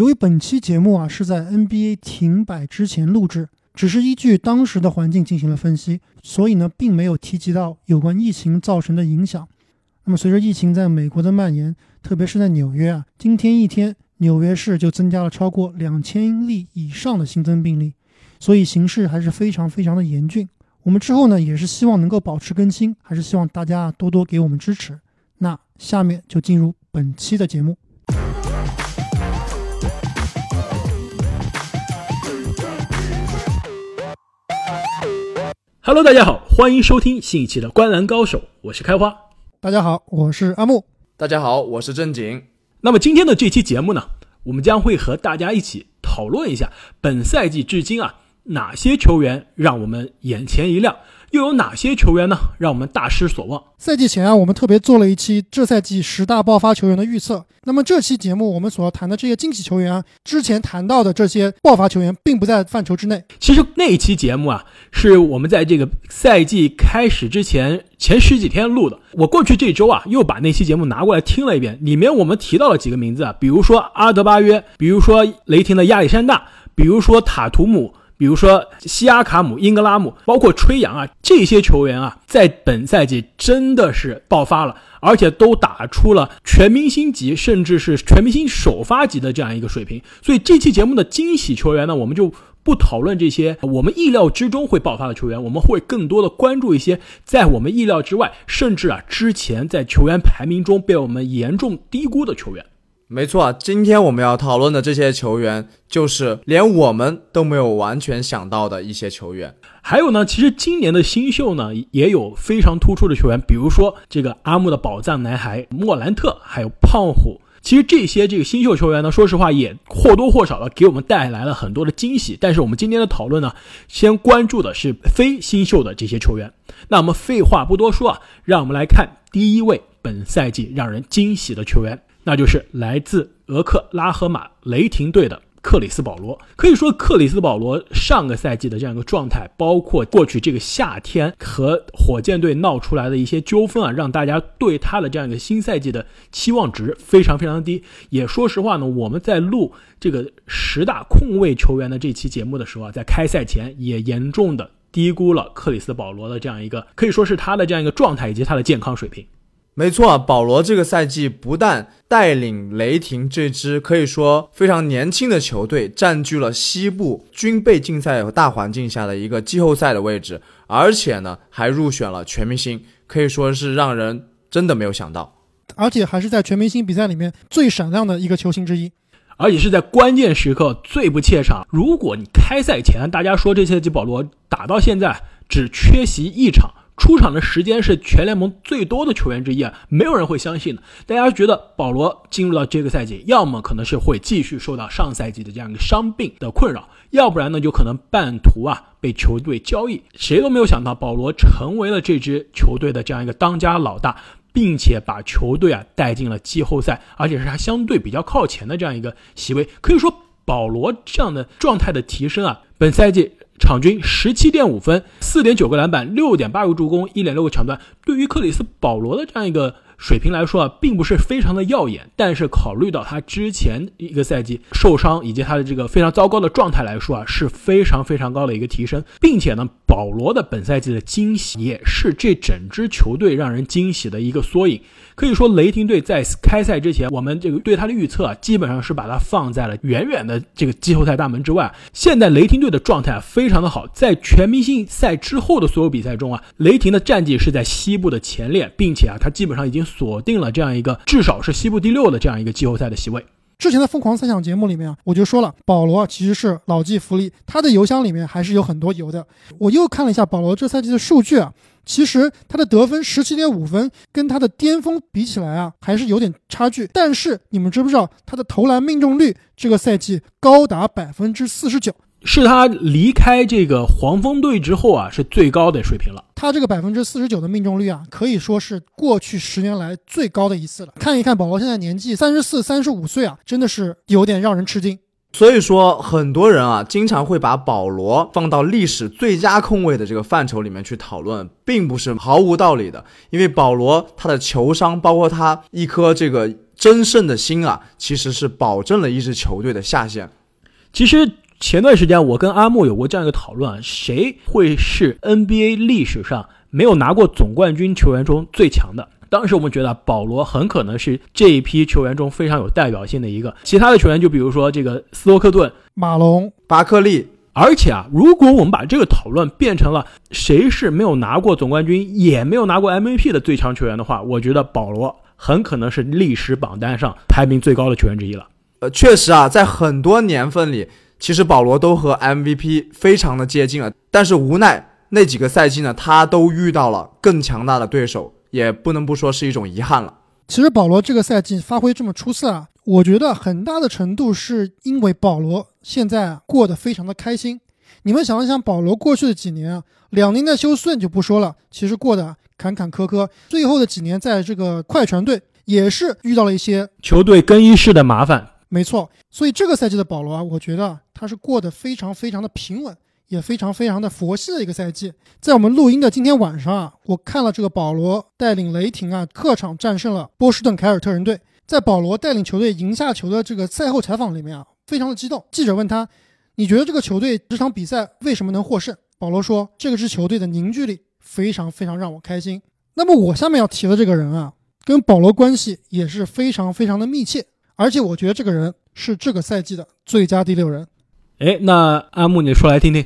由于本期节目啊是在 NBA 停摆之前录制，只是依据当时的环境进行了分析，所以呢，并没有提及到有关疫情造成的影响。那么，随着疫情在美国的蔓延，特别是在纽约啊，今天一天纽约市就增加了超过两千例以上的新增病例，所以形势还是非常非常的严峻。我们之后呢，也是希望能够保持更新，还是希望大家多多给我们支持。那下面就进入本期的节目。Hello，大家好，欢迎收听新一期的《观澜高手》，我是开花。大家好，我是阿木。大家好，我是正经。那么今天的这期节目呢，我们将会和大家一起讨论一下本赛季至今啊哪些球员让我们眼前一亮。又有哪些球员呢？让我们大失所望。赛季前啊，我们特别做了一期这赛季十大爆发球员的预测。那么这期节目我们所要谈的这些惊喜球员啊，之前谈到的这些爆发球员并不在范畴之内。其实那一期节目啊，是我们在这个赛季开始之前前十几天录的。我过去这周啊，又把那期节目拿过来听了一遍，里面我们提到了几个名字啊，比如说阿德巴约，比如说雷霆的亚历山大，比如说塔图姆。比如说西亚卡姆、英格拉姆，包括吹杨啊，这些球员啊，在本赛季真的是爆发了，而且都打出了全明星级，甚至是全明星首发级的这样一个水平。所以这期节目的惊喜球员呢，我们就不讨论这些我们意料之中会爆发的球员，我们会更多的关注一些在我们意料之外，甚至啊之前在球员排名中被我们严重低估的球员。没错，今天我们要讨论的这些球员，就是连我们都没有完全想到的一些球员。还有呢，其实今年的新秀呢，也有非常突出的球员，比如说这个阿木的宝藏男孩莫兰特，还有胖虎。其实这些这个新秀球员呢，说实话也或多或少的给我们带来了很多的惊喜。但是我们今天的讨论呢，先关注的是非新秀的这些球员。那我们废话不多说啊，让我们来看第一位本赛季让人惊喜的球员。那就是来自俄克拉荷马雷霆队的克里斯保罗。可以说，克里斯保罗上个赛季的这样一个状态，包括过去这个夏天和火箭队闹出来的一些纠纷啊，让大家对他的这样一个新赛季的期望值非常非常低。也说实话呢，我们在录这个十大控卫球员的这期节目的时候啊，在开赛前也严重的低估了克里斯保罗的这样一个，可以说是他的这样一个状态以及他的健康水平。没错，保罗这个赛季不但带领雷霆这支可以说非常年轻的球队占据了西部军备竞赛和大环境下的一个季后赛的位置，而且呢还入选了全明星，可以说是让人真的没有想到，而且还是在全明星比赛里面最闪亮的一个球星之一，而且是在关键时刻最不怯场。如果你开赛前大家说这赛季保罗打到现在只缺席一场。出场的时间是全联盟最多的球员之一啊，没有人会相信的。大家觉得保罗进入到这个赛季，要么可能是会继续受到上赛季的这样一个伤病的困扰，要不然呢就可能半途啊被球队交易。谁都没有想到，保罗成为了这支球队的这样一个当家老大，并且把球队啊带进了季后赛，而且是他相对比较靠前的这样一个席位。可以说，保罗这样的状态的提升啊，本赛季。场均十七点五分，四点九个篮板，六点八个助攻，一点六个抢断。对于克里斯保罗的这样一个。水平来说啊，并不是非常的耀眼，但是考虑到他之前一个赛季受伤以及他的这个非常糟糕的状态来说啊，是非常非常高的一个提升，并且呢，保罗的本赛季的惊喜也是这整支球队让人惊喜的一个缩影。可以说，雷霆队在开赛之前，我们这个对他的预测啊，基本上是把他放在了远远的这个季后赛大门之外。现在雷霆队的状态非常的好，在全明星赛之后的所有比赛中啊，雷霆的战绩是在西部的前列，并且啊，他基本上已经。锁定了这样一个至少是西部第六的这样一个季后赛的席位。之前的疯狂猜想节目里面啊，我就说了，保罗其实是老骥伏枥，他的油箱里面还是有很多油的。我又看了一下保罗这赛季的数据啊，其实他的得分十七点五分，跟他的巅峰比起来啊，还是有点差距。但是你们知不知道他的投篮命中率这个赛季高达百分之四十九？是他离开这个黄蜂队之后啊，是最高的水平了。他这个百分之四十九的命中率啊，可以说是过去十年来最高的一次了。看一看保罗现在年纪三十四、三十五岁啊，真的是有点让人吃惊。所以说，很多人啊，经常会把保罗放到历史最佳控卫的这个范畴里面去讨论，并不是毫无道理的。因为保罗他的球商，包括他一颗这个争胜的心啊，其实是保证了一支球队的下限。其实前段时间我跟阿木有过这样一个讨论，谁会是 NBA 历史上没有拿过总冠军球员中最强的？当时我们觉得保罗很可能是这一批球员中非常有代表性的一个，其他的球员就比如说这个斯托克顿、马龙、巴克利。而且啊，如果我们把这个讨论变成了谁是没有拿过总冠军也没有拿过 MVP 的最强球员的话，我觉得保罗很可能是历史榜单上排名最高的球员之一了。呃，确实啊，在很多年份里，其实保罗都和 MVP 非常的接近了，但是无奈那几个赛季呢，他都遇到了更强大的对手。也不能不说是一种遗憾了。其实保罗这个赛季发挥这么出色啊，我觉得很大的程度是因为保罗现在啊过得非常的开心。你们想一想，保罗过去的几年啊，两年的休斯顿就不说了，其实过得坎坎坷坷。最后的几年在这个快船队也是遇到了一些球队更衣室的麻烦。没错，所以这个赛季的保罗啊，我觉得他是过得非常非常的平稳。也非常非常的佛系的一个赛季，在我们录音的今天晚上啊，我看了这个保罗带领雷霆啊客场战胜了波士顿凯尔特人队。在保罗带领球队赢下球的这个赛后采访里面啊，非常的激动。记者问他：“你觉得这个球队这场比赛为什么能获胜？”保罗说：“这个支球队的凝聚力非常非常让我开心。”那么我下面要提的这个人啊，跟保罗关系也是非常非常的密切，而且我觉得这个人是这个赛季的最佳第六人。哎，那阿木你说来听听。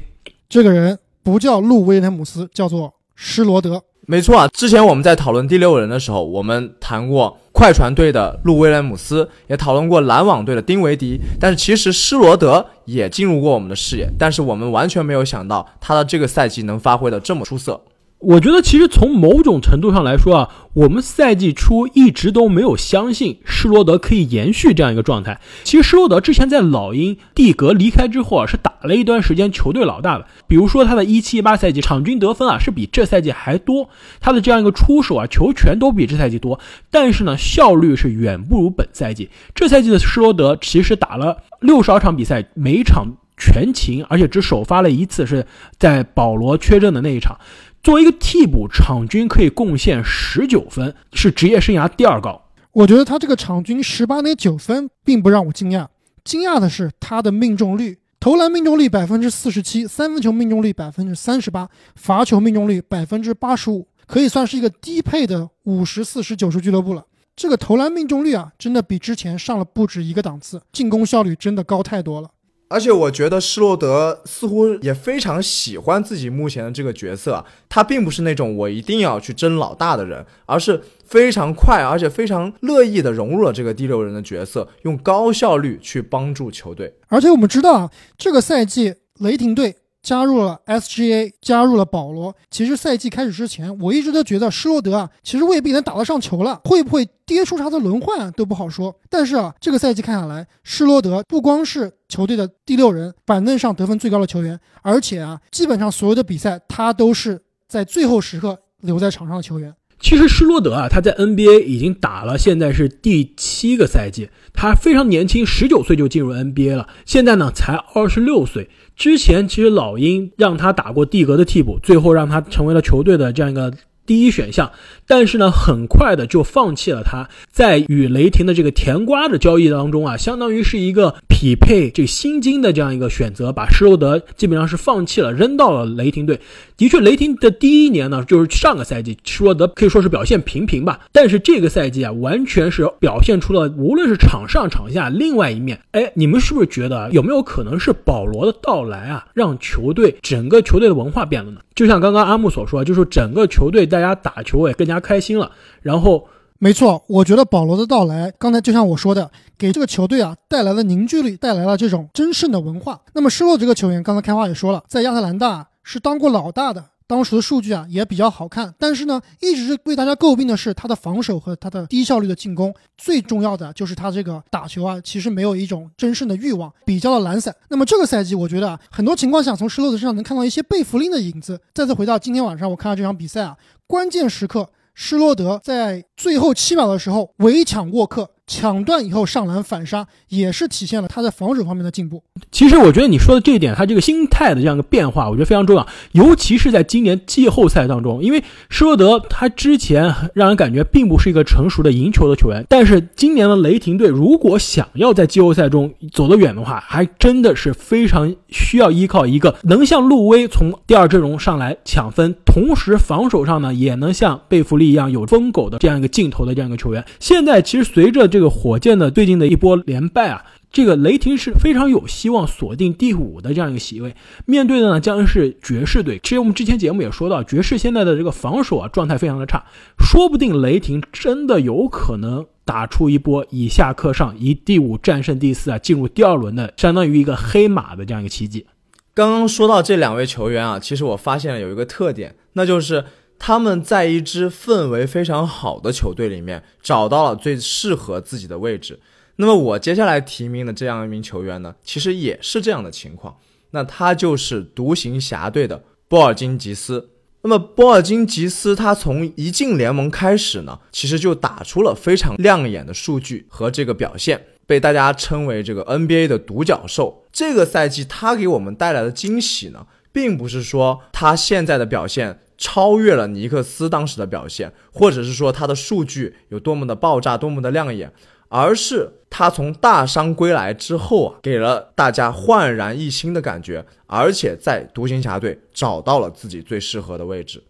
这个人不叫路威廉姆斯，叫做施罗德。没错啊，之前我们在讨论第六人的时候，我们谈过快船队的路威廉姆斯，也讨论过篮网队的丁维迪。但是其实施罗德也进入过我们的视野，但是我们完全没有想到他的这个赛季能发挥的这么出色。我觉得其实从某种程度上来说啊，我们赛季初一直都没有相信施罗德可以延续这样一个状态。其实施罗德之前在老鹰蒂格离开之后啊，是打了一段时间球队老大的。比如说他的一七一八赛季场均得分啊是比这赛季还多，他的这样一个出手啊球权都比这赛季多，但是呢效率是远不如本赛季。这赛季的施罗德其实打了六十二场比赛，每场全勤，而且只首发了一次，是在保罗缺阵的那一场。作为一个替补，场均可以贡献十九分，是职业生涯第二高。我觉得他这个场均十八点九分并不让我惊讶，惊讶的是他的命中率，投篮命中率百分之四十七，三分球命中率百分之三十八，罚球命中率百分之八十五，可以算是一个低配的五十四十九十俱乐部了。这个投篮命中率啊，真的比之前上了不止一个档次，进攻效率真的高太多了。而且我觉得施罗德似乎也非常喜欢自己目前的这个角色，他并不是那种我一定要去争老大的人，而是非常快而且非常乐意的融入了这个第六人的角色，用高效率去帮助球队。而且我们知道，这个赛季雷霆队。加入了 SGA，加入了保罗。其实赛季开始之前，我一直都觉得施罗德啊，其实未必能打得上球了，会不会跌出他的轮换都不好说。但是啊，这个赛季看下来，施罗德不光是球队的第六人，板凳上得分最高的球员，而且啊，基本上所有的比赛他都是在最后时刻留在场上的球员。其实施罗德啊，他在 NBA 已经打了，现在是第七个赛季，他非常年轻，十九岁就进入 NBA 了，现在呢才二十六岁。之前其实老鹰让他打过蒂格的替补，最后让他成为了球队的这样一个第一选项，但是呢，很快的就放弃了他。在与雷霆的这个甜瓜的交易当中啊，相当于是一个匹配这个薪金的这样一个选择，把施罗德基本上是放弃了，扔到了雷霆队。的确，雷霆的第一年呢，就是上个赛季，施罗德可以说是表现平平吧。但是这个赛季啊，完全是表现出了无论是场上场下另外一面。哎，你们是不是觉得有没有可能是保罗的到来啊，让球队整个球队的文化变了呢？就像刚刚阿木所说，就是整个球队大家打球也更加开心了。然后，没错，我觉得保罗的到来，刚才就像我说的，给这个球队啊带来了凝聚力，带来了这种争胜的文化。那么施罗这个球员，刚才开花也说了，在亚特兰大。是当过老大的，当时的数据啊也比较好看，但是呢，一直被大家诟病的是他的防守和他的低效率的进攻。最重要的就是他这个打球啊，其实没有一种争胜的欲望，比较的懒散。那么这个赛季，我觉得啊，很多情况下从施罗德身上能看到一些贝弗林的影子。再次回到今天晚上，我看到这场比赛啊，关键时刻，施罗德在最后七秒的时候围抢沃克，抢断以后上篮反杀，也是体现了他在防守方面的进步。其实我觉得你说的这一点，他这个心态的这样一个变化，我觉得非常重要，尤其是在今年季后赛当中，因为施罗德他之前让人感觉并不是一个成熟的赢球的球员，但是今年的雷霆队如果想要在季后赛中走得远的话，还真的是非常需要依靠一个能像路威从第二阵容上来抢分，同时防守上呢也能像贝弗利一样有疯狗的这样一个镜头的这样一个球员。现在其实随着这个火箭的最近的一波连败啊，这个雷霆是非常有希望锁定第五的这样一个席位。面对的呢将是爵士队。其实我们之前节目也说到，爵士现在的这个防守啊状态非常的差，说不定雷霆真的有可能打出一波以下克上，以第五战胜第四啊，进入第二轮的，相当于一个黑马的这样一个奇迹。刚刚说到这两位球员啊，其实我发现了有一个特点，那就是他们在一支氛围非常好的球队里面找到了最适合自己的位置。那么我接下来提名的这样一名球员呢，其实也是这样的情况。那他就是独行侠队的波尔津吉斯。那么波尔津吉斯他从一进联盟开始呢，其实就打出了非常亮眼的数据和这个表现，被大家称为这个 NBA 的独角兽。这个赛季他给我们带来的惊喜呢，并不是说他现在的表现超越了尼克斯当时的表现，或者是说他的数据有多么的爆炸、多么的亮眼。而是他从大伤归来之后啊，给了大家焕然一新的感觉，而且在独行侠队找到了自己最适合的位置。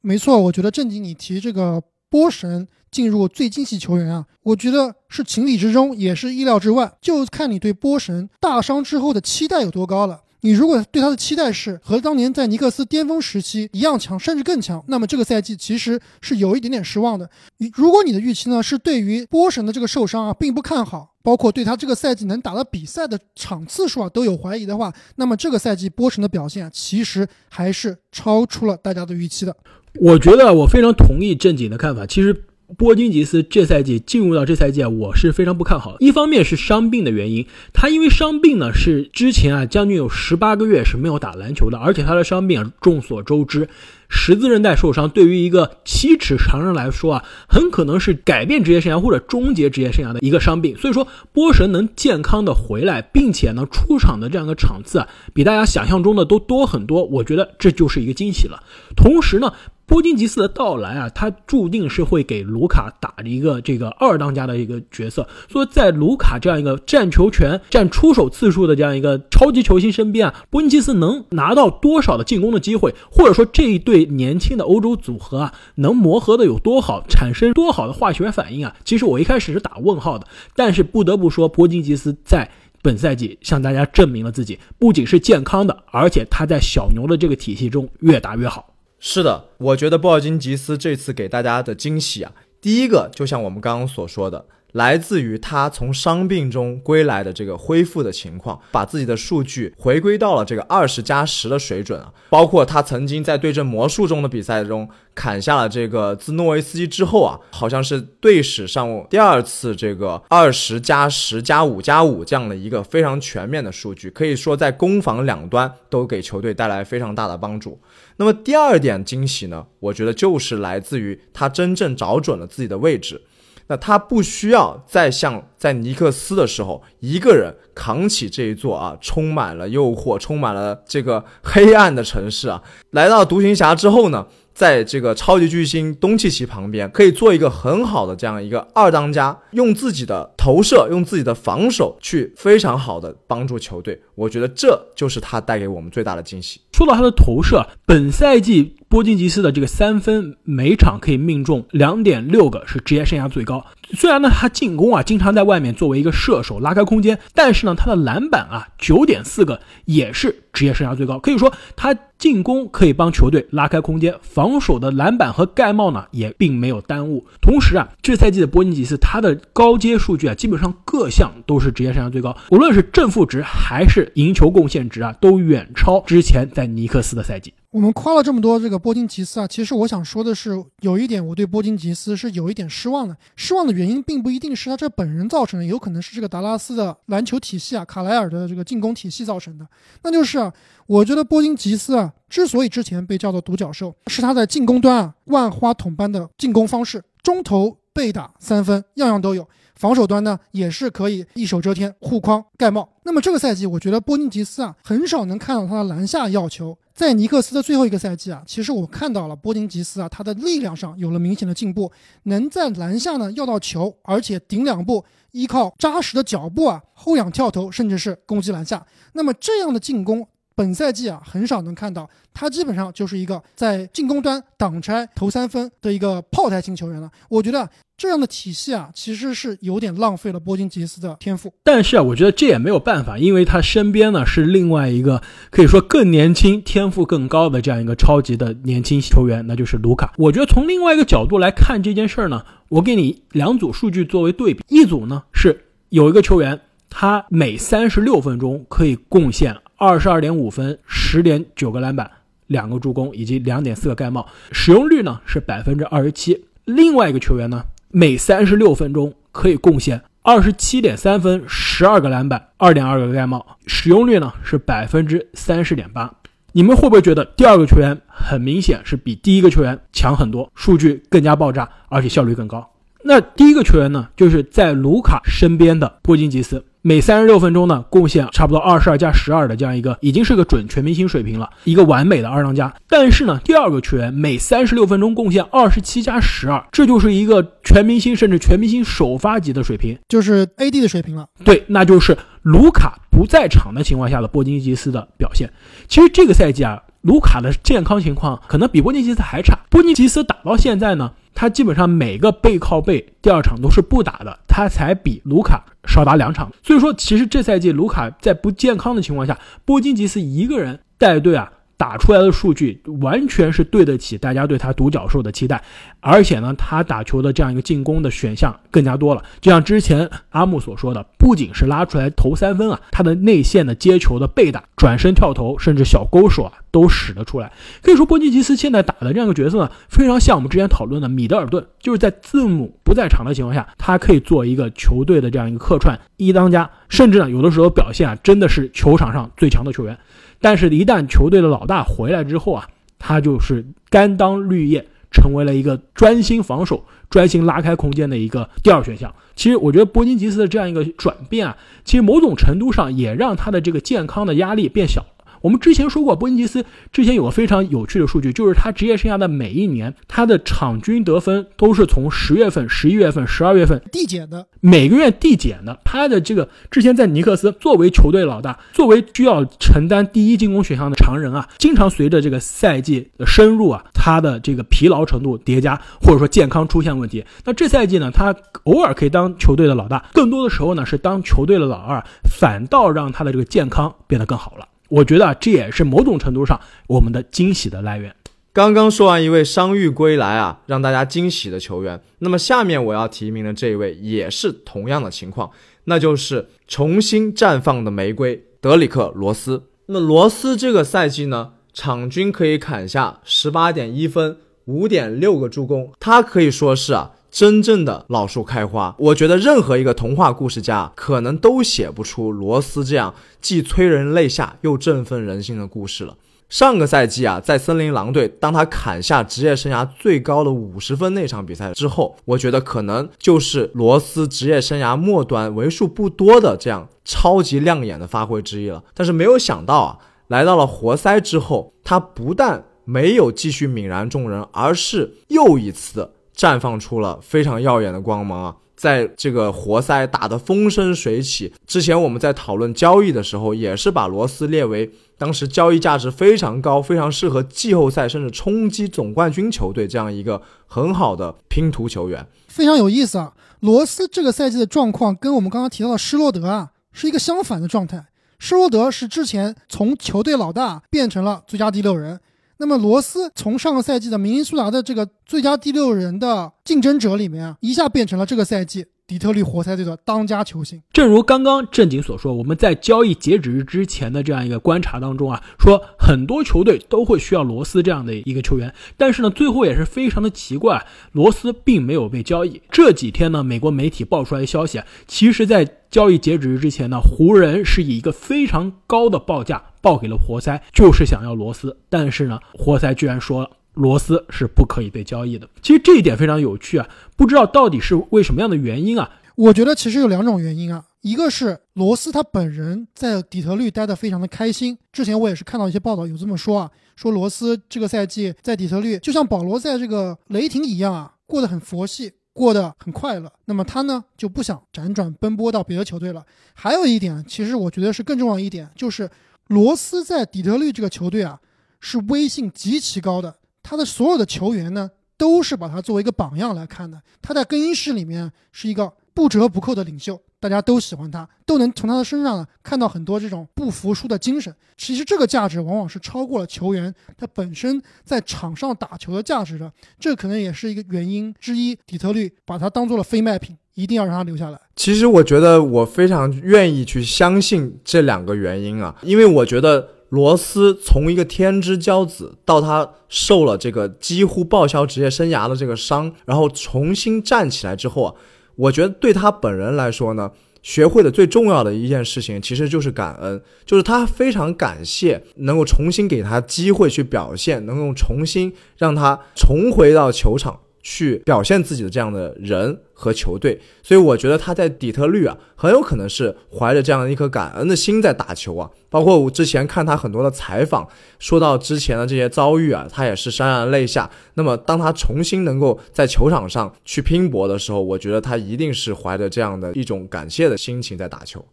没错，我觉得正经你提这个波神进入最惊喜球员啊，我觉得是情理之中，也是意料之外，就看你对波神大伤之后的期待有多高了。你如果对他的期待是和当年在尼克斯巅峰时期一样强，甚至更强，那么这个赛季其实是有一点点失望的。你如果你的预期呢是对于波神的这个受伤啊并不看好，包括对他这个赛季能打的比赛的场次数啊都有怀疑的话，那么这个赛季波神的表现啊其实还是超出了大家的预期的。我觉得我非常同意正经的看法，其实。波金吉斯这赛季进入到这赛季啊，我是非常不看好。一方面是伤病的原因，他因为伤病呢是之前啊将近有十八个月是没有打篮球的，而且他的伤病啊众所周知，十字韧带受伤对于一个七尺长人来说啊，很可能是改变职业生涯或者终结职业生涯的一个伤病。所以说波神能健康的回来，并且呢出场的这样一个场次啊，比大家想象中的都多很多，我觉得这就是一个惊喜了。同时呢。波金吉斯的到来啊，他注定是会给卢卡打一个这个二当家的一个角色。所以在卢卡这样一个占球权、占出手次数的这样一个超级球星身边啊，波金吉斯能拿到多少的进攻的机会，或者说这一对年轻的欧洲组合啊，能磨合的有多好，产生多好的化学反应啊？其实我一开始是打问号的，但是不得不说，波金吉斯在本赛季向大家证明了自己，不仅是健康的，而且他在小牛的这个体系中越打越好。是的，我觉得波尔津吉斯这次给大家的惊喜啊，第一个就像我们刚刚所说的，来自于他从伤病中归来的这个恢复的情况，把自己的数据回归到了这个二十加十的水准啊，包括他曾经在对阵魔术中的比赛中砍下了这个自诺维斯基之后啊，好像是队史上第二次这个二十加十加五加五这样的一个非常全面的数据，可以说在攻防两端都给球队带来非常大的帮助。那么第二点惊喜呢，我觉得就是来自于他真正找准了自己的位置。那他不需要再像在尼克斯的时候一个人扛起这一座啊充满了诱惑、充满了这个黑暗的城市啊。来到独行侠之后呢？在这个超级巨星东契奇旁边，可以做一个很好的这样一个二当家，用自己的投射，用自己的防守去非常好的帮助球队。我觉得这就是他带给我们最大的惊喜。说到他的投射，本赛季波金吉斯的这个三分每场可以命中两点六个，是职业生涯最高。虽然呢，他进攻啊经常在外面作为一个射手拉开空间，但是呢，他的篮板啊九点四个也是职业生涯最高。可以说他进攻可以帮球队拉开空间，防守的篮板和盖帽呢也并没有耽误。同时啊，这赛季的波金吉斯他的高阶数据啊基本上各项都是职业生涯最高，无论是正负值还是赢球贡献值啊，都远超之前在尼克斯的赛季。我们夸了这么多这个波金吉斯啊，其实我想说的是，有一点我对波金吉斯是有一点失望的。失望的原因并不一定是他这本人造成的，有可能是这个达拉斯的篮球体系啊，卡莱尔的这个进攻体系造成的。那就是啊，我觉得波金吉斯啊，之所以之前被叫做独角兽，是他在进攻端啊万花筒般的进攻方式，中投、背打、三分样样都有。防守端呢也是可以一手遮天、护框盖帽。那么这个赛季，我觉得波尼吉斯啊很少能看到他的篮下要球。在尼克斯的最后一个赛季啊，其实我看到了波金吉斯啊，他的力量上有了明显的进步，能在篮下呢要到球，而且顶两步，依靠扎实的脚步啊，后仰跳投，甚至是攻击篮下。那么这样的进攻。本赛季啊，很少能看到他，基本上就是一个在进攻端挡拆投三分的一个炮台型球员了。我觉得这样的体系啊，其实是有点浪费了波金吉斯的天赋。但是啊，我觉得这也没有办法，因为他身边呢是另外一个可以说更年轻、天赋更高的这样一个超级的年轻球员，那就是卢卡。我觉得从另外一个角度来看这件事儿呢，我给你两组数据作为对比，一组呢是有一个球员，他每三十六分钟可以贡献。二十二点五分，十点九个篮板，两个助攻，以及两点四个盖帽，使用率呢是百分之二十七。另外一个球员呢，每三十六分钟可以贡献二十七点三分，十二个篮板，二点二个盖帽，使用率呢是百分之三十点八。你们会不会觉得第二个球员很明显是比第一个球员强很多，数据更加爆炸，而且效率更高？那第一个球员呢，就是在卢卡身边的波金吉斯。每三十六分钟呢，贡献差不多二十二加十二的这样一个，已经是个准全明星水平了，一个完美的二当家。但是呢，第二个球员每三十六分钟贡献二十七加十二，这就是一个全明星甚至全明星首发级的水平，就是 AD 的水平了。对，那就是卢卡不在场的情况下的波金吉斯的表现。其实这个赛季啊，卢卡的健康情况可能比波金吉斯还差。波金吉斯打到现在呢。他基本上每个背靠背第二场都是不打的，他才比卢卡少打两场。所以说，其实这赛季卢卡在不健康的情况下，波金吉斯一个人带队啊。打出来的数据完全是对得起大家对他独角兽的期待，而且呢，他打球的这样一个进攻的选项更加多了。就像之前阿木所说的，不仅是拉出来投三分啊，他的内线的接球的背打、转身跳投，甚至小勾手啊，都使得出来。可以说，波尼吉斯现在打的这样一个角色呢，非常像我们之前讨论的米德尔顿，就是在字母不在场的情况下，他可以做一个球队的这样一个客串一当家，甚至呢，有的时候表现啊，真的是球场上最强的球员。但是，一旦球队的老大回来之后啊，他就是甘当绿叶，成为了一个专心防守、专心拉开空间的一个第二选项。其实，我觉得波金吉斯的这样一个转变啊，其实某种程度上也让他的这个健康的压力变小。我们之前说过，波恩吉斯之前有个非常有趣的数据，就是他职业生涯的每一年，他的场均得分都是从十月份、十一月份、十二月份递减的，每个月递减的。他的这个之前在尼克斯作为球队老大，作为需要承担第一进攻选项的常人啊，经常随着这个赛季的深入啊，他的这个疲劳程度叠加，或者说健康出现问题。那这赛季呢，他偶尔可以当球队的老大，更多的时候呢是当球队的老二，反倒让他的这个健康变得更好了。我觉得这也是某种程度上我们的惊喜的来源。刚刚说完一位伤愈归来啊，让大家惊喜的球员，那么下面我要提名的这一位也是同样的情况，那就是重新绽放的玫瑰德里克罗斯。那罗斯这个赛季呢，场均可以砍下十八点一分，五点六个助攻，他可以说是啊。真正的老树开花，我觉得任何一个童话故事家可能都写不出罗斯这样既催人泪下又振奋人心的故事了。上个赛季啊，在森林狼队，当他砍下职业生涯最高的五十分那场比赛之后，我觉得可能就是罗斯职业生涯末端为数不多的这样超级亮眼的发挥之一了。但是没有想到啊，来到了活塞之后，他不但没有继续泯然众人，而是又一次。绽放出了非常耀眼的光芒啊！在这个活塞打得风生水起。之前我们在讨论交易的时候，也是把罗斯列为当时交易价值非常高、非常适合季后赛甚至冲击总冠军球队这样一个很好的拼图球员。非常有意思啊！罗斯这个赛季的状况跟我们刚刚提到的施罗德啊是一个相反的状态。施罗德是之前从球队老大变成了最佳第六人。那么罗斯从上个赛季的明尼苏达的这个最佳第六人的竞争者里面啊，一下变成了这个赛季底特律活塞队的当家球星。正如刚刚正经所说，我们在交易截止日之前的这样一个观察当中啊，说很多球队都会需要罗斯这样的一个球员，但是呢，最后也是非常的奇怪，罗斯并没有被交易。这几天呢，美国媒体爆出来的消息，其实在交易截止日之前呢，湖人是以一个非常高的报价。报给了活塞，就是想要罗斯，但是呢，活塞居然说了罗斯是不可以被交易的。其实这一点非常有趣啊，不知道到底是为什么样的原因啊？我觉得其实有两种原因啊，一个是罗斯他本人在底特律待得非常的开心。之前我也是看到一些报道有这么说啊，说罗斯这个赛季在底特律就像保罗在这个雷霆一样啊，过得很佛系，过得很快乐。那么他呢就不想辗转奔波到别的球队了。还有一点，其实我觉得是更重要一点，就是罗斯在底特律这个球队啊是威信极其高的，他的所有的球员呢都是把他作为一个榜样来看的。他在更衣室里面是一个。不折不扣的领袖，大家都喜欢他，都能从他的身上呢看到很多这种不服输的精神。其实这个价值往往是超过了球员他本身在场上打球的价值的，这可能也是一个原因之一。底特律把他当做了非卖品，一定要让他留下来。其实我觉得我非常愿意去相信这两个原因啊，因为我觉得罗斯从一个天之骄子到他受了这个几乎报销职业生涯的这个伤，然后重新站起来之后啊。我觉得对他本人来说呢，学会的最重要的一件事情，其实就是感恩，就是他非常感谢能够重新给他机会去表现，能够重新让他重回到球场。去表现自己的这样的人和球队，所以我觉得他在底特律啊，很有可能是怀着这样一颗感恩的心在打球啊。包括我之前看他很多的采访，说到之前的这些遭遇啊，他也是潸然泪下。那么当他重新能够在球场上去拼搏的时候，我觉得他一定是怀着这样的一种感谢的心情在打球。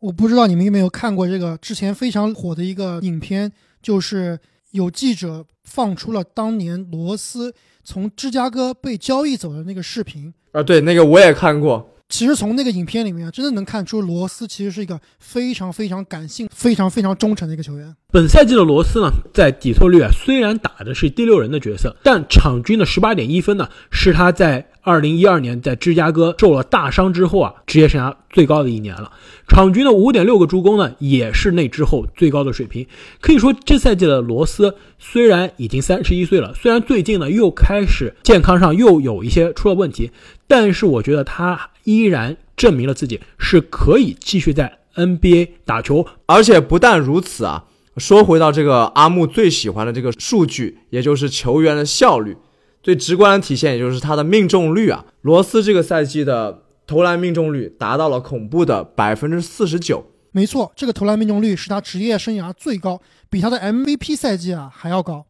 我不知道你们有没有看过这个之前非常火的一个影片，就是有记者放出了当年罗斯。从芝加哥被交易走的那个视频啊，对，那个我也看过。其实从那个影片里面啊，真的能看出罗斯其实是一个非常非常感性、非常非常忠诚的一个球员。本赛季的罗斯呢，在底特律啊，虽然打的是第六人的角色，但场均的十八点一分呢，是他在二零一二年在芝加哥受了大伤之后啊，职业生涯最高的一年了。场均的五点六个助攻呢，也是那之后最高的水平。可以说，这赛季的罗斯虽然已经三十一岁了，虽然最近呢又开始健康上又有一些出了问题，但是我觉得他依然证明了自己是可以继续在 NBA 打球。而且不但如此啊。说回到这个阿木最喜欢的这个数据，也就是球员的效率，最直观的体现也就是他的命中率啊。罗斯这个赛季的投篮命中率达到了恐怖的百分之四十九。没错，这个投篮命中率是他职业生涯最高，比他的 MVP 赛季啊还要高。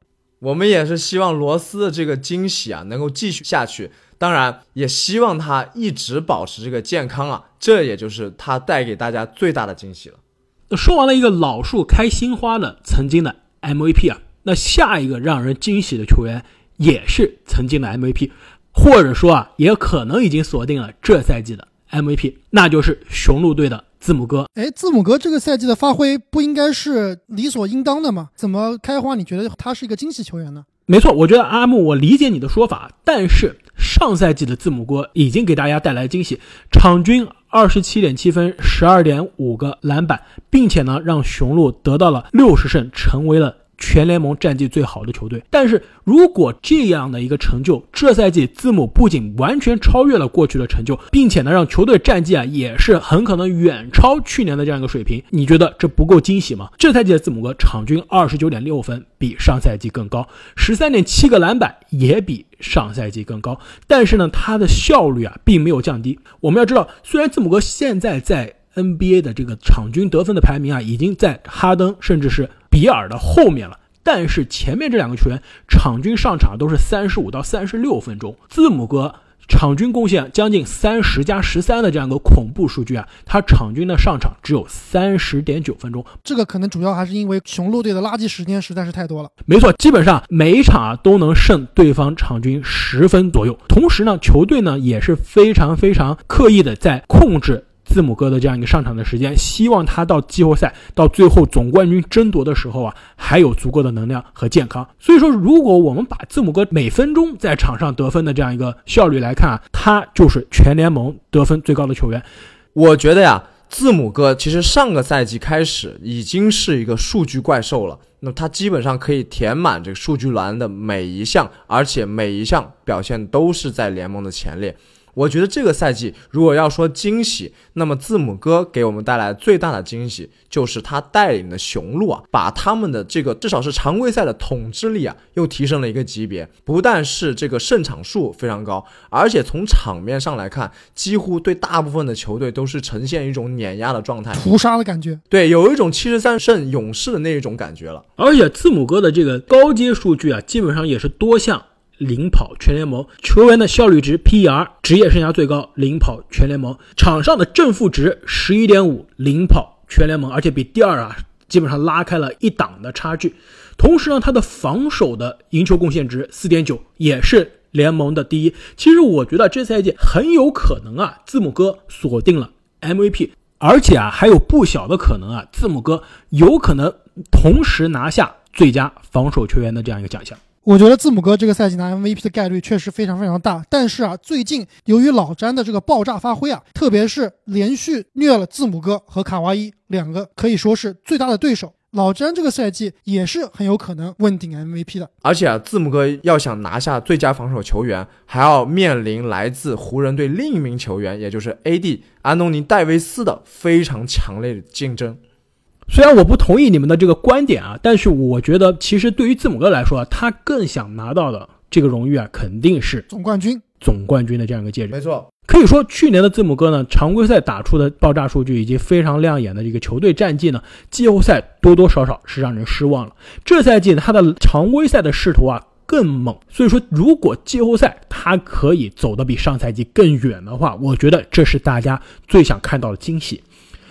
我们也是希望罗斯的这个惊喜啊能够继续下去，当然也希望他一直保持这个健康啊，这也就是他带给大家最大的惊喜了。说完了一个老树开新花的曾经的 MVP 啊，那下一个让人惊喜的球员也是曾经的 MVP，或者说啊，也可能已经锁定了这赛季的 MVP，那就是雄鹿队的字母哥。哎，字母哥这个赛季的发挥不应该是理所应当的吗？怎么开花？你觉得他是一个惊喜球员呢？没错，我觉得阿木，我理解你的说法，但是上赛季的字母哥已经给大家带来惊喜，场均二十七点七分，十二点五个篮板，并且呢，让雄鹿得到了六十胜，成为了。全联盟战绩最好的球队，但是如果这样的一个成就，这赛季字母不仅完全超越了过去的成就，并且呢让球队战绩啊也是很可能远超去年的这样一个水平，你觉得这不够惊喜吗？这赛季的字母哥场均二十九点六分，比上赛季更高，十三点七个篮板也比上赛季更高，但是呢他的效率啊并没有降低。我们要知道，虽然字母哥现在在 NBA 的这个场均得分的排名啊已经在哈登甚至是。比尔的后面了，但是前面这两个球员场均上场都是三十五到三十六分钟。字母哥场均贡献将近三十加十三的这样一个恐怖数据啊，他场均的上场只有三十点九分钟。这个可能主要还是因为雄鹿队的垃圾时间实在是太多了。没错，基本上每一场啊都能胜对方场均十分左右。同时呢，球队呢也是非常非常刻意的在控制。字母哥的这样一个上场的时间，希望他到季后赛到最后总冠军争夺的时候啊，还有足够的能量和健康。所以说，如果我们把字母哥每分钟在场上得分的这样一个效率来看啊，他就是全联盟得分最高的球员。我觉得呀，字母哥其实上个赛季开始已经是一个数据怪兽了，那他基本上可以填满这个数据栏的每一项，而且每一项表现都是在联盟的前列。我觉得这个赛季如果要说惊喜，那么字母哥给我们带来最大的惊喜就是他带领的雄鹿啊，把他们的这个至少是常规赛的统治力啊，又提升了一个级别。不但是这个胜场数非常高，而且从场面上来看，几乎对大部分的球队都是呈现一种碾压的状态，屠杀的感觉。对，有一种七十三胜勇士的那一种感觉了。而且字母哥的这个高阶数据啊，基本上也是多项领跑全联盟，球员的效率值 PER 职业生涯最高，领跑全联盟，场上的正负值十一点五，领跑全联盟，而且比第二啊基本上拉开了一档的差距。同时呢，他的防守的赢球贡献值四点九，也是联盟的第一。其实我觉得这赛季很有可能啊，字母哥锁定了 MVP，而且啊还有不小的可能啊，字母哥有可能同时拿下最佳防守球员的这样一个奖项。我觉得字母哥这个赛季拿 MVP 的概率确实非常非常大，但是啊，最近由于老詹的这个爆炸发挥啊，特别是连续虐了字母哥和卡哇伊两个可以说是最大的对手，老詹这个赛季也是很有可能问鼎 MVP 的。而且啊，字母哥要想拿下最佳防守球员，还要面临来自湖人队另一名球员，也就是 AD 安东尼戴维斯的非常强烈的竞争。虽然我不同意你们的这个观点啊，但是我觉得其实对于字母哥来说，他更想拿到的这个荣誉啊，肯定是总冠军。总冠军的这样一个戒指。没错，可以说去年的字母哥呢，常规赛打出的爆炸数据以及非常亮眼的这个球队战绩呢，季后赛多多少少是让人失望了。这赛季他的常规赛的势头啊更猛，所以说如果季后赛他可以走得比上赛季更远的话，我觉得这是大家最想看到的惊喜。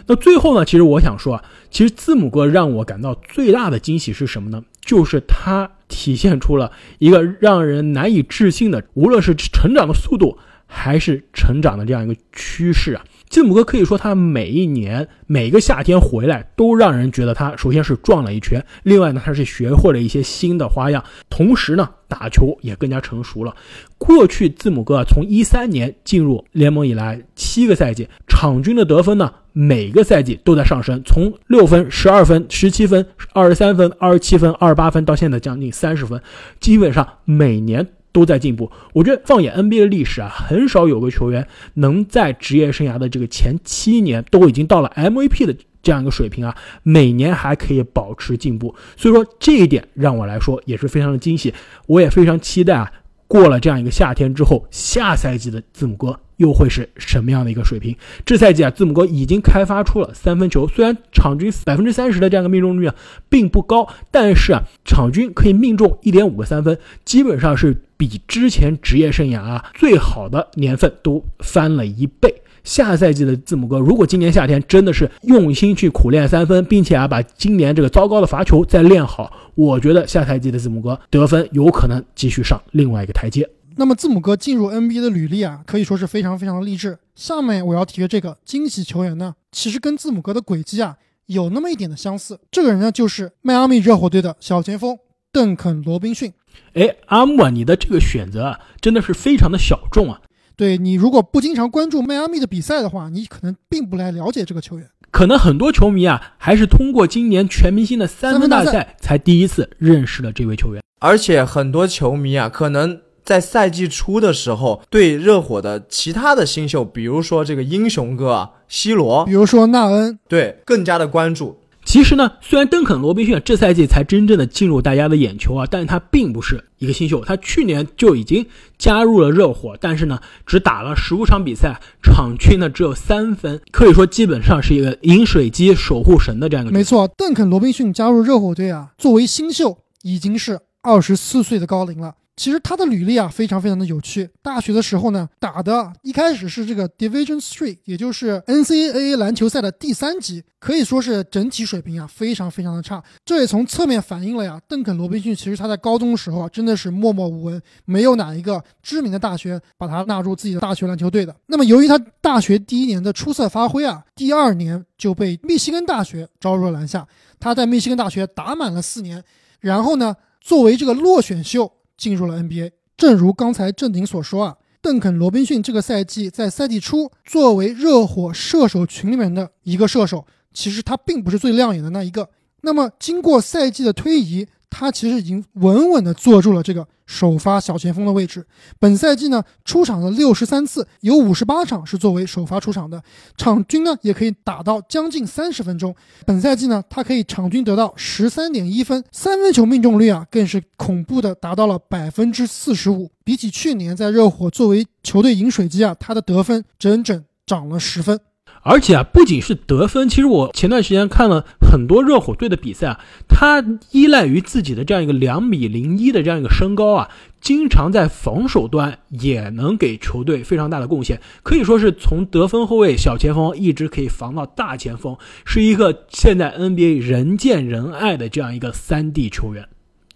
那最后呢，其实我想说啊，其实字母哥让我感到最大的惊喜是什么呢？就是他体现出了一个让人难以置信的，无论是成长的速度还是成长的这样一个趋势啊。字母哥可以说，他每一年每个夏天回来，都让人觉得他首先是壮了一圈，另外呢，他是学会了一些新的花样，同时呢，打球也更加成熟了。过去字母哥，从一三年进入联盟以来，七个赛季场均的得分呢，每个赛季都在上升，从六分、十二分、十七分、二十三分、二十七分、二十八分，到现在将近三十分，基本上每年。都在进步。我觉得放眼 NBA 的历史啊，很少有个球员能在职业生涯的这个前七年都已经到了 MVP 的这样一个水平啊，每年还可以保持进步。所以说这一点让我来说也是非常的惊喜，我也非常期待啊。过了这样一个夏天之后，下赛季的字母哥又会是什么样的一个水平？这赛季啊，字母哥已经开发出了三分球，虽然场均百分之三十的这样一个命中率啊并不高，但是啊，场均可以命中一点五个三分，基本上是比之前职业生涯啊最好的年份都翻了一倍。下赛季的字母哥，如果今年夏天真的是用心去苦练三分，并且啊把今年这个糟糕的罚球再练好，我觉得下赛季的字母哥得分有可能继续上另外一个台阶。那么字母哥进入 NBA 的履历啊，可以说是非常非常的励志。下面我要提的这个惊喜球员呢，其实跟字母哥的轨迹啊有那么一点的相似。这个人呢，就是迈阿密热火队的小前锋邓肯·罗宾逊。哎，阿木啊，你的这个选择啊，真的是非常的小众啊。对你如果不经常关注迈阿密的比赛的话，你可能并不来了解这个球员。可能很多球迷啊，还是通过今年全明星的三分大赛才第一次认识了这位球员。而且很多球迷啊，可能在赛季初的时候对热火的其他的新秀，比如说这个英雄哥啊，C 罗，比如说纳恩，对更加的关注。其实呢，虽然邓肯·罗宾逊这赛季才真正的进入大家的眼球啊，但是他并不是一个新秀，他去年就已经加入了热火，但是呢，只打了十五场比赛，场均呢只有三分，可以说基本上是一个饮水机守护神的这样一个。没错，邓肯·罗宾逊加入热火队啊，作为新秀已经是二十四岁的高龄了。其实他的履历啊，非常非常的有趣。大学的时候呢，打的一开始是这个 Division Three，也就是 NCAA 篮球赛的第三级，可以说是整体水平啊，非常非常的差。这也从侧面反映了呀，邓肯·罗宾逊其实他在高中的时候啊，真的是默默无闻，没有哪一个知名的大学把他纳入自己的大学篮球队的。那么由于他大学第一年的出色发挥啊，第二年就被密西根大学招入了篮下。他在密西根大学打满了四年，然后呢，作为这个落选秀。进入了 NBA。正如刚才正鼎所说啊，邓肯·罗宾逊这个赛季在赛季初作为热火射手群里面的一个射手，其实他并不是最亮眼的那一个。那么经过赛季的推移，他其实已经稳稳地坐住了这个首发小前锋的位置。本赛季呢，出场了六十三次，有五十八场是作为首发出场的，场均呢也可以打到将近三十分钟。本赛季呢，他可以场均得到十三点一分，三分球命中率啊更是恐怖的达到了百分之四十五。比起去年在热火作为球队饮水机啊，他的得分整整涨了十分。而且啊，不仅是得分，其实我前段时间看了很多热火队的比赛啊，他依赖于自己的这样一个两米零一的这样一个身高啊，经常在防守端也能给球队非常大的贡献，可以说是从得分后卫、小前锋一直可以防到大前锋，是一个现在 NBA 人见人爱的这样一个三 D 球员。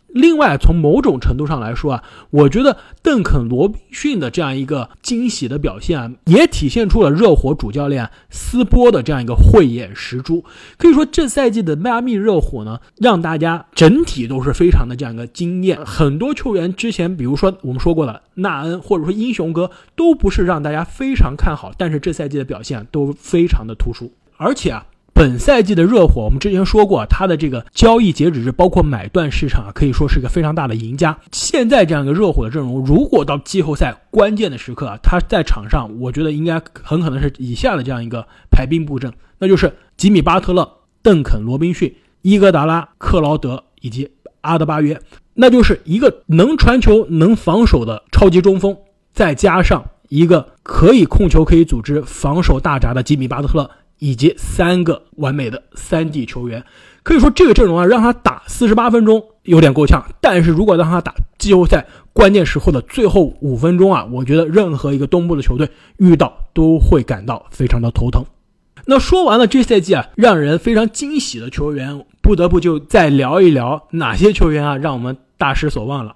另外，从某种程度上来说啊，我觉得邓肯·罗宾逊的这样一个惊喜的表现啊，也体现出了热火主教练斯波的这样一个慧眼识珠。可以说，这赛季的迈阿密热火呢，让大家整体都是非常的这样一个惊艳。很多球员之前，比如说我们说过的纳恩，或者说英雄哥，都不是让大家非常看好，但是这赛季的表现都非常的突出，而且啊。本赛季的热火，我们之前说过，他的这个交易截止日，包括买断市场啊，可以说是一个非常大的赢家。现在这样一个热火的阵容，如果到季后赛关键的时刻啊，他在场上，我觉得应该很可能是以下的这样一个排兵布阵，那就是吉米·巴特勒、邓肯·罗宾逊、伊戈达拉、克劳德以及阿德巴约，那就是一个能传球、能防守的超级中锋，再加上一个可以控球、可以组织、防守大闸的吉米·巴特勒。以及三个完美的三 D 球员，可以说这个阵容啊，让他打四十八分钟有点够呛。但是如果让他打季后赛关键时候的最后五分钟啊，我觉得任何一个东部的球队遇到都会感到非常的头疼。那说完了这赛季啊让人非常惊喜的球员，不得不就再聊一聊哪些球员啊让我们大失所望了。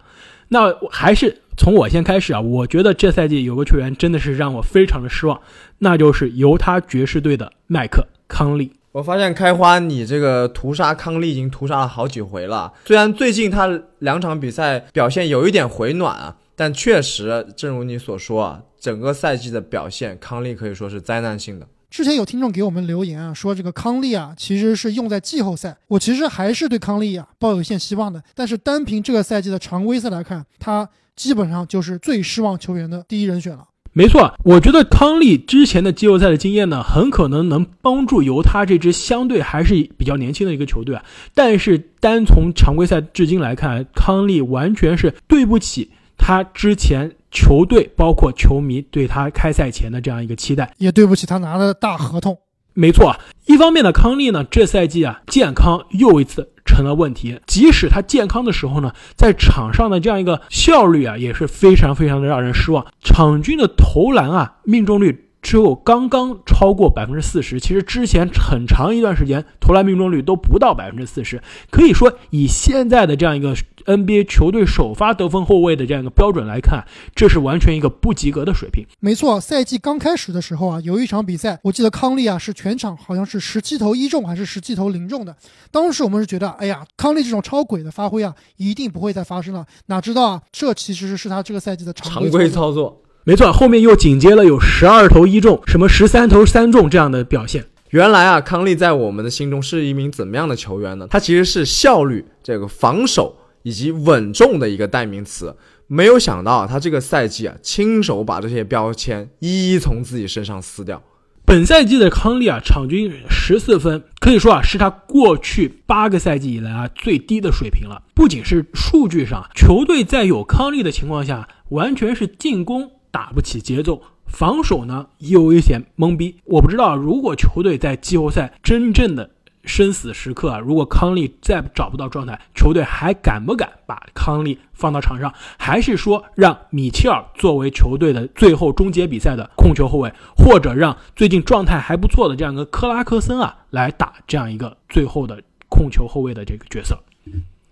那还是从我先开始啊，我觉得这赛季有个球员真的是让我非常的失望。那就是犹他爵士队的麦克康利。我发现开花，你这个屠杀康利已经屠杀了好几回了。虽然最近他两场比赛表现有一点回暖啊，但确实，正如你所说啊，整个赛季的表现，康利可以说是灾难性的。之前有听众给我们留言啊，说这个康利啊，其实是用在季后赛。我其实还是对康利啊抱有一线希望的。但是单凭这个赛季的常规赛来看，他基本上就是最失望球员的第一人选了。没错，我觉得康利之前的季后赛的经验呢，很可能能帮助犹他这支相对还是比较年轻的一个球队啊。但是单从常规赛至今来看，康利完全是对不起他之前球队，包括球迷对他开赛前的这样一个期待，也对不起他拿的大合同。没错，一方面呢，康利呢这赛季啊健康又一次成了问题。即使他健康的时候呢，在场上的这样一个效率啊也是非常非常的让人失望。场均的投篮啊命中率只有刚刚超过百分之四十，其实之前很长一段时间投篮命中率都不到百分之四十。可以说，以现在的这样一个。NBA 球队首发得分后卫的这样一个标准来看，这是完全一个不及格的水平。没错，赛季刚开始的时候啊，有一场比赛，我记得康利啊是全场好像是十七投一中还是十七投零中的。当时我们是觉得，哎呀，康利这种超鬼的发挥啊，一定不会再发生了。哪知道啊，这其实是他这个赛季的常规操作。没错，后面又紧接了有十二投一中，什么十三投三中这样的表现。原来啊，康利在我们的心中是一名怎么样的球员呢？他其实是效率这个防守。以及稳重的一个代名词，没有想到他这个赛季啊，亲手把这些标签一一从自己身上撕掉。本赛季的康利啊，场均十四分，可以说啊，是他过去八个赛季以来啊最低的水平了。不仅是数据上，球队在有康利的情况下，完全是进攻打不起节奏，防守呢又有一些懵逼。我不知道，如果球队在季后赛真正的。生死时刻啊！如果康利再找不到状态，球队还敢不敢把康利放到场上？还是说让米切尔作为球队的最后终结比赛的控球后卫，或者让最近状态还不错的这样一个克拉克森啊来打这样一个最后的控球后卫的这个角色？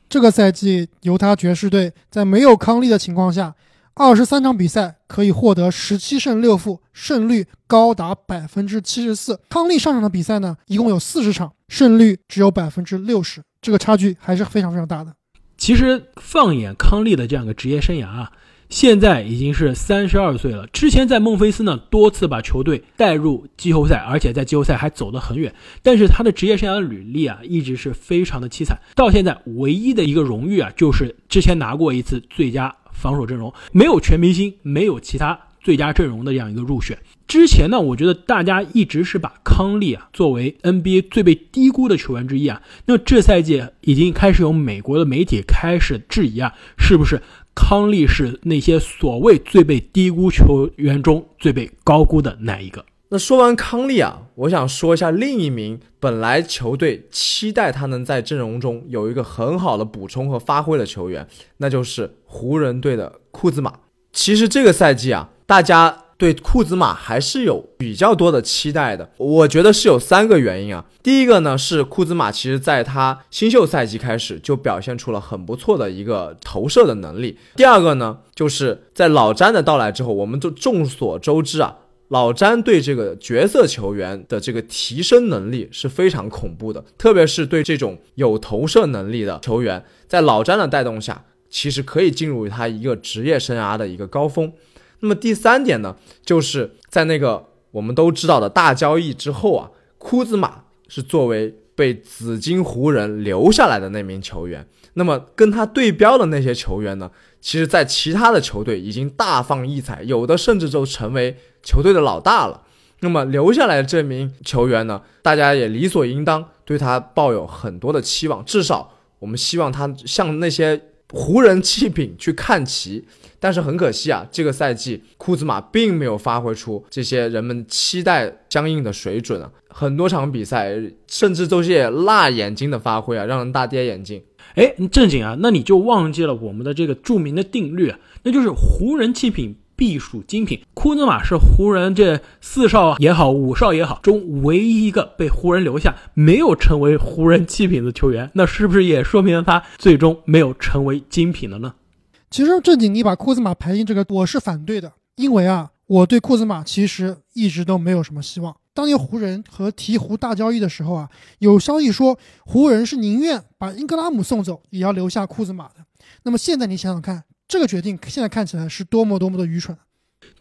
这个赛季犹他爵士队在没有康利的情况下。二十三场比赛可以获得十七胜六负，胜率高达百分之七十四。康利上场的比赛呢，一共有四十场，胜率只有百分之六十，这个差距还是非常非常大的。其实放眼康利的这样一个职业生涯啊，现在已经是三十二岁了。之前在孟菲斯呢，多次把球队带入季后赛，而且在季后赛还走得很远。但是他的职业生涯的履历啊，一直是非常的凄惨。到现在唯一的一个荣誉啊，就是之前拿过一次最佳防守阵容，没有全明星，没有其他最佳阵容的这样一个入选。之前呢，我觉得大家一直是把康利啊作为 NBA 最被低估的球员之一啊。那这赛季已经开始有美国的媒体开始质疑啊，是不是？康利是那些所谓最被低估球员中最被高估的那一个。那说完康利啊，我想说一下另一名本来球队期待他能在阵容中有一个很好的补充和发挥的球员，那就是湖人队的库兹马。其实这个赛季啊，大家。对库兹马还是有比较多的期待的，我觉得是有三个原因啊。第一个呢是库兹马其实在他新秀赛季开始就表现出了很不错的一个投射的能力。第二个呢就是在老詹的到来之后，我们都众所周知啊，老詹对这个角色球员的这个提升能力是非常恐怖的，特别是对这种有投射能力的球员，在老詹的带动下，其实可以进入他一个职业生涯的一个高峰。那么第三点呢，就是在那个我们都知道的大交易之后啊，库兹马是作为被紫金湖人留下来的那名球员。那么跟他对标的那些球员呢，其实在其他的球队已经大放异彩，有的甚至就成为球队的老大了。那么留下来这名球员呢，大家也理所应当对他抱有很多的期望，至少我们希望他向那些湖人弃品去看齐。但是很可惜啊，这个赛季库兹马并没有发挥出这些人们期待相应的水准啊，很多场比赛甚至都是辣眼睛的发挥啊，让人大跌眼镜。哎，正经啊，那你就忘记了我们的这个著名的定律啊，那就是湖人弃品必属精品。库兹马是湖人这四少也好，五少也好中唯一一个被湖人留下没有成为湖人弃品的球员，那是不是也说明了他最终没有成为精品的呢？其实正经，你把库兹马排进这个，我是反对的，因为啊，我对库兹马其实一直都没有什么希望。当年湖人和鹈鹕大交易的时候啊，有消息说湖人是宁愿把英格拉姆送走，也要留下库兹马的。那么现在你想想看，这个决定现在看起来是多么多么的愚蠢。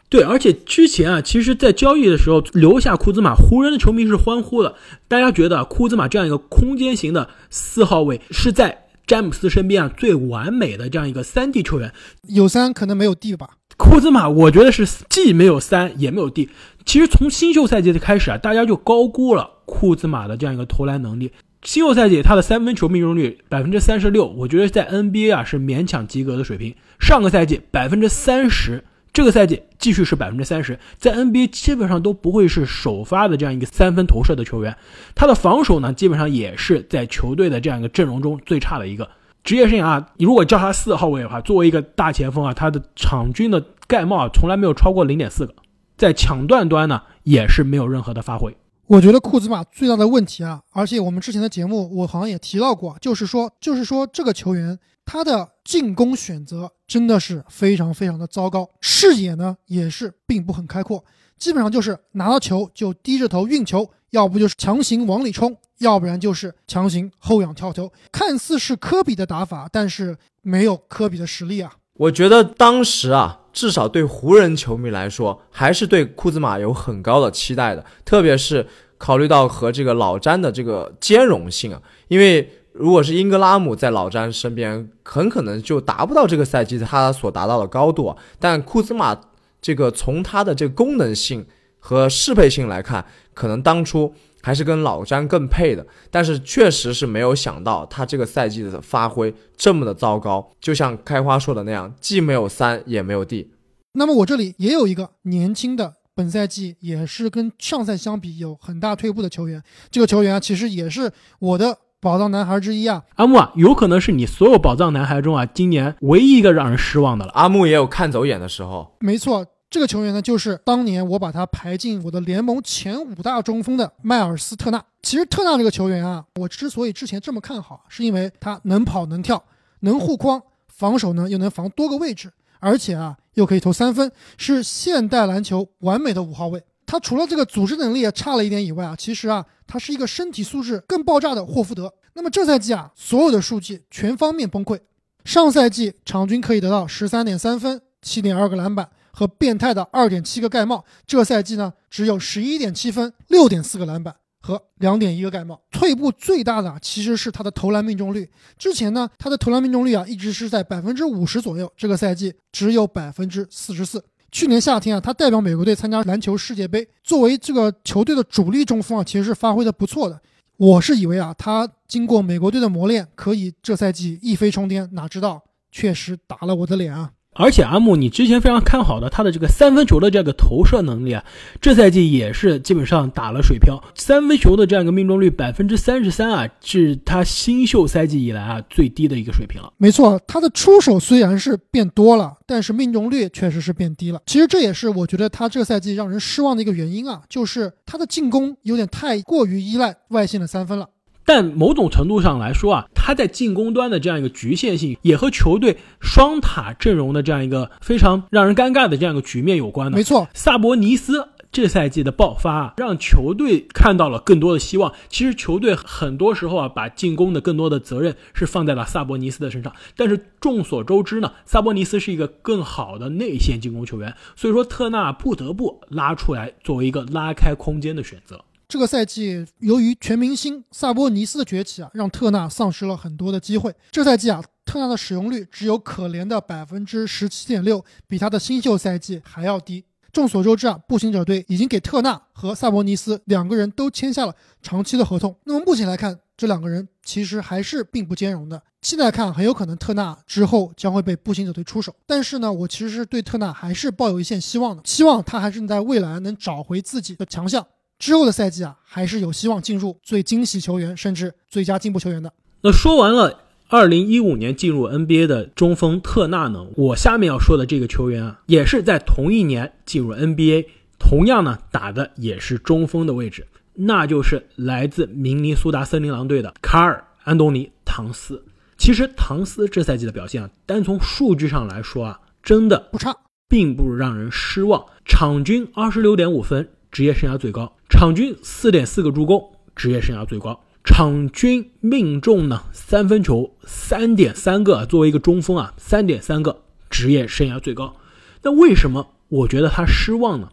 对，而且之前啊，其实在交易的时候留下库兹马，湖人的球迷是欢呼的，大家觉得库兹马这样一个空间型的四号位是在。詹姆斯身边啊，最完美的这样一个三 D 球员，有三可能没有 D 吧？库兹马，我觉得是既没有三也没有 D。其实从新秀赛季的开始啊，大家就高估了库兹马的这样一个投篮能力。新秀赛季他的三分球命中率百分之三十六，我觉得在 NBA 啊是勉强及格的水平。上个赛季百分之三十。这个赛季继续是百分之三十，在 NBA 基本上都不会是首发的这样一个三分投射的球员。他的防守呢，基本上也是在球队的这样一个阵容中最差的一个。职业生涯，你如果叫他四号位的话，作为一个大前锋啊，他的场均的盖帽啊，从来没有超过零点四个。在抢断端呢，也是没有任何的发挥。我觉得库兹马最大的问题啊，而且我们之前的节目我好像也提到过，就是说，就是说这个球员。他的进攻选择真的是非常非常的糟糕，视野呢也是并不很开阔，基本上就是拿到球就低着头运球，要不就是强行往里冲，要不然就是强行后仰跳投，看似是科比的打法，但是没有科比的实力啊。我觉得当时啊，至少对湖人球迷来说，还是对库兹马有很高的期待的，特别是考虑到和这个老詹的这个兼容性啊，因为。如果是英格拉姆在老詹身边，很可能就达不到这个赛季他所达到的高度。但库兹马这个从他的这个功能性和适配性来看，可能当初还是跟老詹更配的。但是确实是没有想到他这个赛季的发挥这么的糟糕。就像开花说的那样，既没有三也没有 D。那么我这里也有一个年轻的，本赛季也是跟上赛相比有很大退步的球员。这个球员啊，其实也是我的。宝藏男孩之一啊，阿木啊，有可能是你所有宝藏男孩中啊，今年唯一一个让人失望的了。阿木也有看走眼的时候。没错，这个球员呢，就是当年我把他排进我的联盟前五大中锋的迈尔斯特纳。其实特纳这个球员啊，我之所以之前这么看好，是因为他能跑能跳，能护框，防守呢又能防多个位置，而且啊又可以投三分，是现代篮球完美的五号位。他除了这个组织能力差了一点以外啊，其实啊，他是一个身体素质更爆炸的霍福德。那么这赛季啊，所有的数据全方面崩溃。上赛季场均可以得到十三点三分，七点二个篮板和变态的二点七个盖帽，这赛季呢只有十一点七分、六点四个篮板和两点一个盖帽。退步最大的其实是他的投篮命中率。之前呢，他的投篮命中率啊一直是在百分之五十左右，这个赛季只有百分之四十四。去年夏天啊，他代表美国队参加篮球世界杯，作为这个球队的主力中锋啊，其实是发挥的不错的。我是以为啊，他经过美国队的磨练，可以这赛季一飞冲天，哪知道确实打了我的脸啊！而且阿木，你之前非常看好的他的这个三分球的这个投射能力啊，这赛季也是基本上打了水漂，三分球的这样一个命中率百分之三十三啊，是他新秀赛季以来啊最低的一个水平了。没错，他的出手虽然是变多了，但是命中率确实是变低了。其实这也是我觉得他这个赛季让人失望的一个原因啊，就是他的进攻有点太过于依赖外线的三分了。但某种程度上来说啊，他在进攻端的这样一个局限性，也和球队双塔阵容的这样一个非常让人尴尬的这样一个局面有关的。没错，萨博尼斯这赛季的爆发啊，让球队看到了更多的希望。其实球队很多时候啊，把进攻的更多的责任是放在了萨博尼斯的身上。但是众所周知呢，萨博尼斯是一个更好的内线进攻球员，所以说特纳不得不拉出来作为一个拉开空间的选择。这个赛季，由于全明星萨博尼斯的崛起啊，让特纳丧失了很多的机会。这赛季啊，特纳的使用率只有可怜的百分之十七点六，比他的新秀赛季还要低。众所周知啊，步行者队已经给特纳和萨博尼斯两个人都签下了长期的合同。那么目前来看，这两个人其实还是并不兼容的。现在看，很有可能特纳之后将会被步行者队出手。但是呢，我其实是对特纳还是抱有一线希望的，希望他还是在未来能找回自己的强项。之后的赛季啊，还是有希望进入最惊喜球员，甚至最佳进步球员的。那说完了二零一五年进入 NBA 的中锋特纳呢，我下面要说的这个球员啊，也是在同一年进入 NBA，同样呢打的也是中锋的位置，那就是来自明尼苏达森林狼队的卡尔安东尼唐斯。其实唐斯这赛季的表现啊，单从数据上来说啊，真的不差，并不让人失望，场均二十六点五分，职业生涯最高。场均四点四个助攻，职业生涯最高；场均命中呢三分球三点三个，作为一个中锋啊，三点三个，职业生涯最高。那为什么我觉得他失望呢？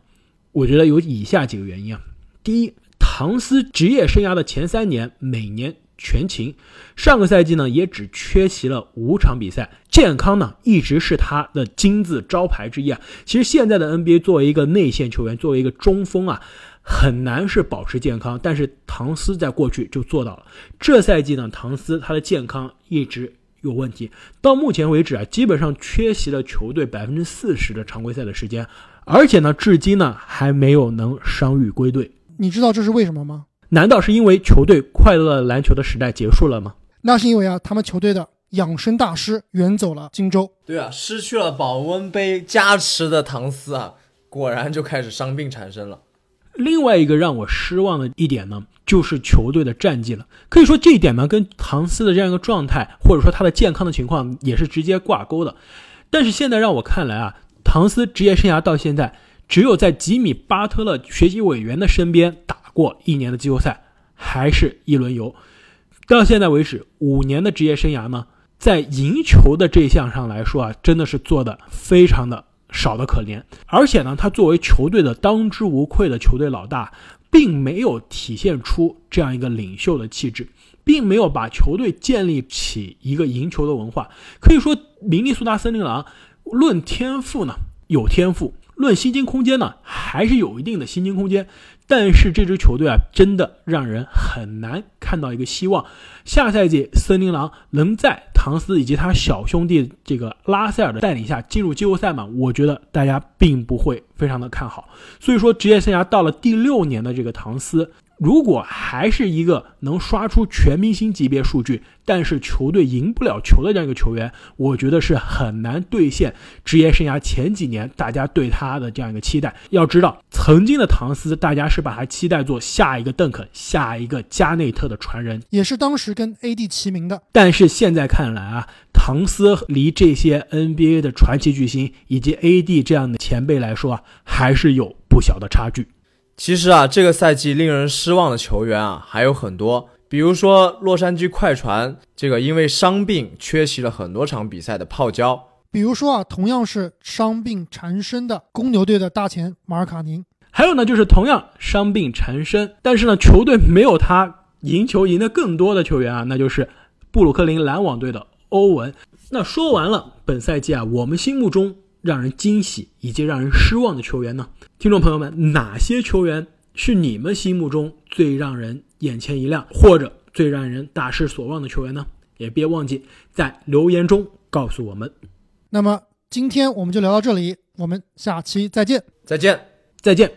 我觉得有以下几个原因啊。第一，唐斯职业生涯的前三年每年全勤，上个赛季呢也只缺席了五场比赛，健康呢一直是他的金字招牌之一啊。其实现在的 NBA 作为一个内线球员，作为一个中锋啊。很难是保持健康，但是唐斯在过去就做到了。这赛季呢，唐斯他的健康一直有问题，到目前为止啊，基本上缺席了球队百分之四十的常规赛的时间，而且呢，至今呢还没有能伤愈归队。你知道这是为什么吗？难道是因为球队快乐篮球的时代结束了吗？那是因为啊，他们球队的养生大师远走了荆州。对啊，失去了保温杯加持的唐斯啊，果然就开始伤病缠身了。另外一个让我失望的一点呢，就是球队的战绩了。可以说这一点呢，跟唐斯的这样一个状态，或者说他的健康的情况也是直接挂钩的。但是现在让我看来啊，唐斯职业生涯到现在，只有在吉米巴特勒学习委员的身边打过一年的季后赛，还是一轮游。到现在为止，五年的职业生涯呢，在赢球的这项上来说啊，真的是做的非常的。少的可怜，而且呢，他作为球队的当之无愧的球队老大，并没有体现出这样一个领袖的气质，并没有把球队建立起一个赢球的文化。可以说，明尼苏达森林狼论天赋呢有天赋，论薪金空间呢还是有一定的薪金空间。但是这支球队啊，真的让人很难看到一个希望。下赛季森林狼能在唐斯以及他小兄弟这个拉塞尔的带领下进入季后赛吗？我觉得大家并不会非常的看好。所以说，职业生涯到了第六年的这个唐斯。如果还是一个能刷出全明星级别数据，但是球队赢不了球的这样一个球员，我觉得是很难兑现职业生涯前几年大家对他的这样一个期待。要知道，曾经的唐斯，大家是把他期待做下一个邓肯、下一个加内特的传人，也是当时跟 AD 齐名的。但是现在看来啊，唐斯离这些 NBA 的传奇巨星以及 AD 这样的前辈来说啊，还是有不小的差距。其实啊，这个赛季令人失望的球员啊还有很多，比如说洛杉矶快船这个因为伤病缺席了很多场比赛的泡椒，比如说啊，同样是伤病缠身的公牛队的大前马尔卡宁，还有呢，就是同样伤病缠身，但是呢，球队没有他赢球赢得更多的球员啊，那就是布鲁克林篮网队的欧文。那说完了本赛季啊，我们心目中让人惊喜以及让人失望的球员呢，听众朋友们，哪些球员是你们心目中最让人眼前一亮，或者最让人大失所望的球员呢？也别忘记在留言中告诉我们。那么今天我们就聊到这里，我们下期再见。再见。再见。